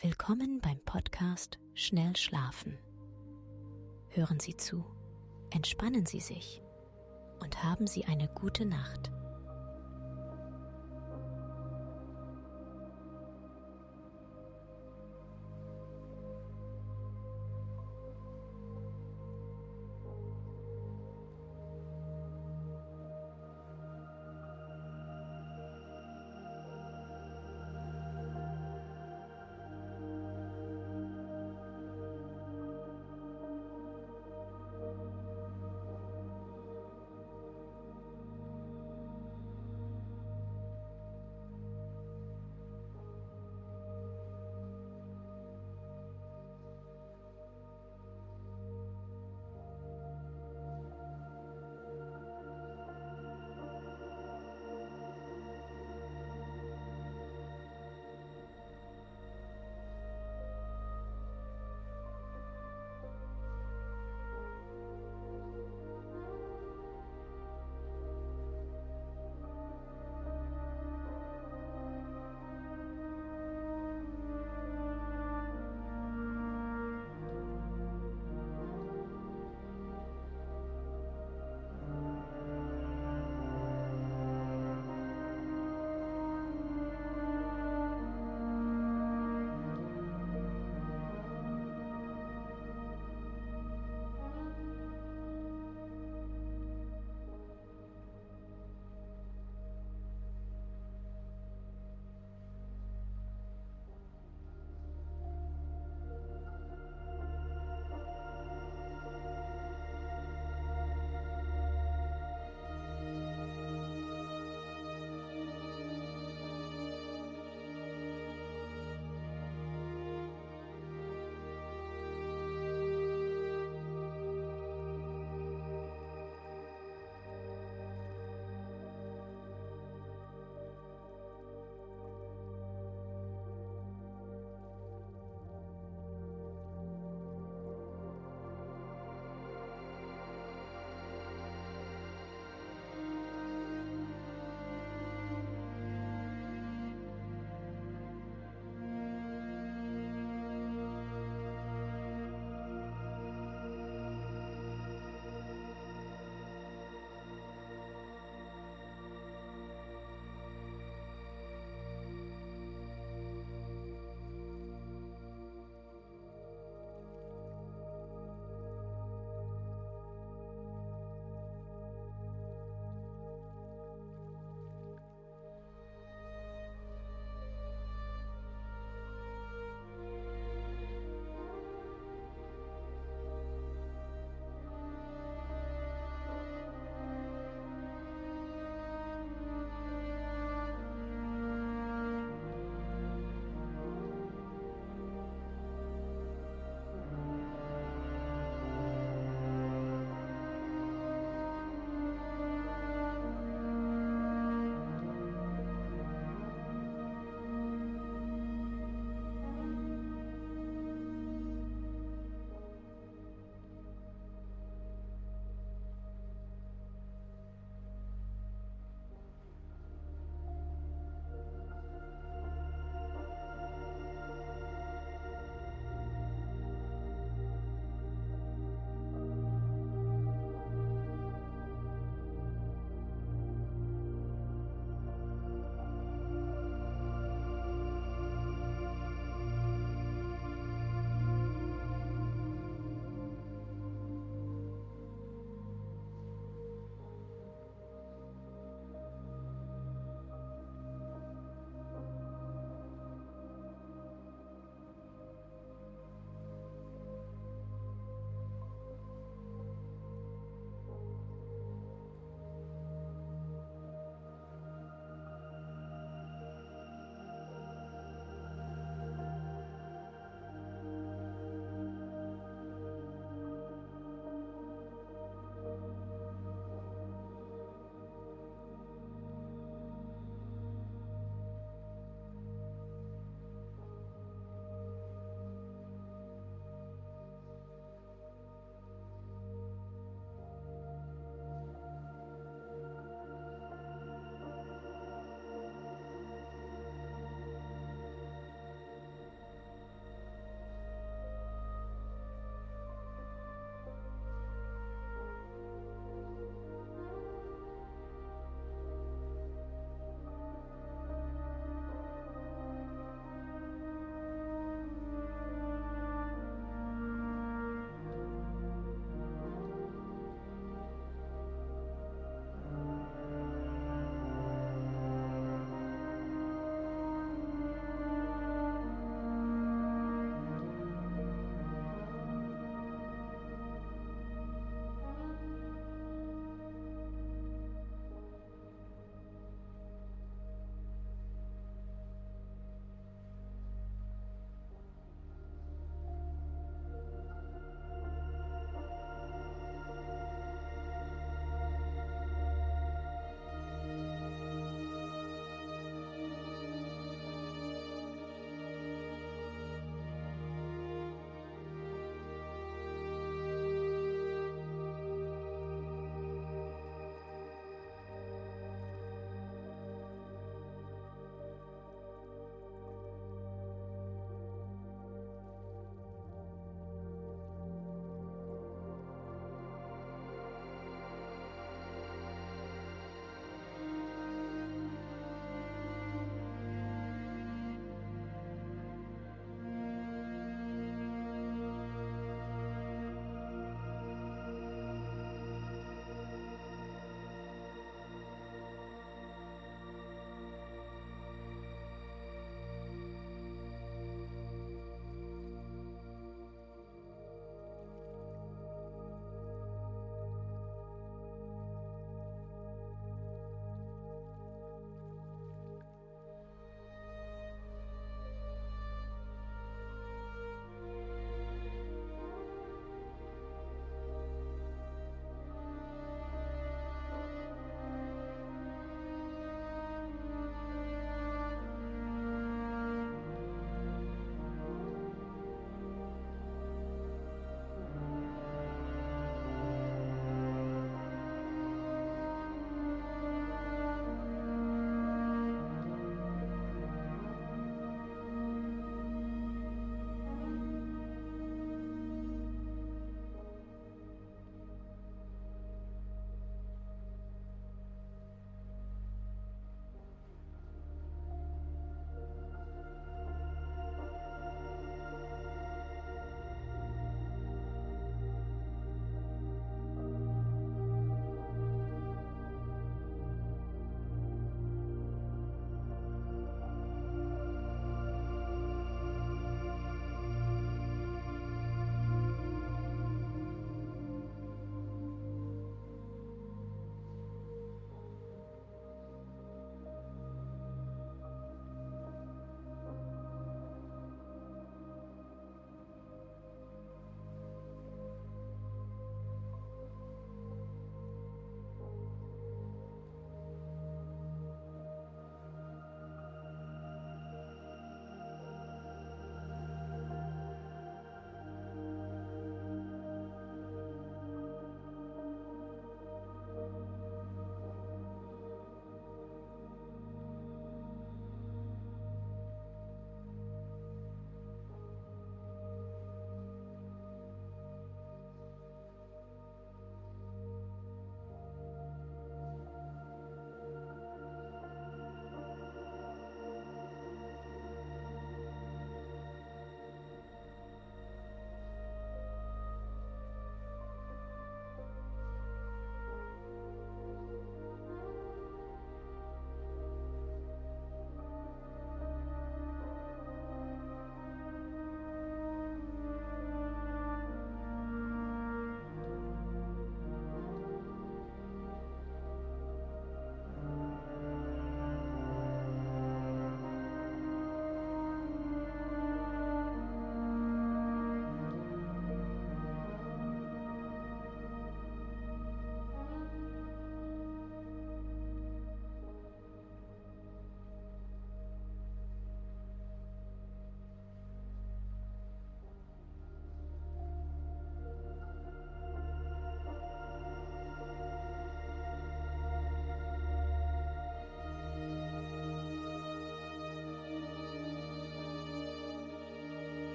Willkommen beim Podcast Schnell Schlafen. Hören Sie zu, entspannen Sie sich und haben Sie eine gute Nacht.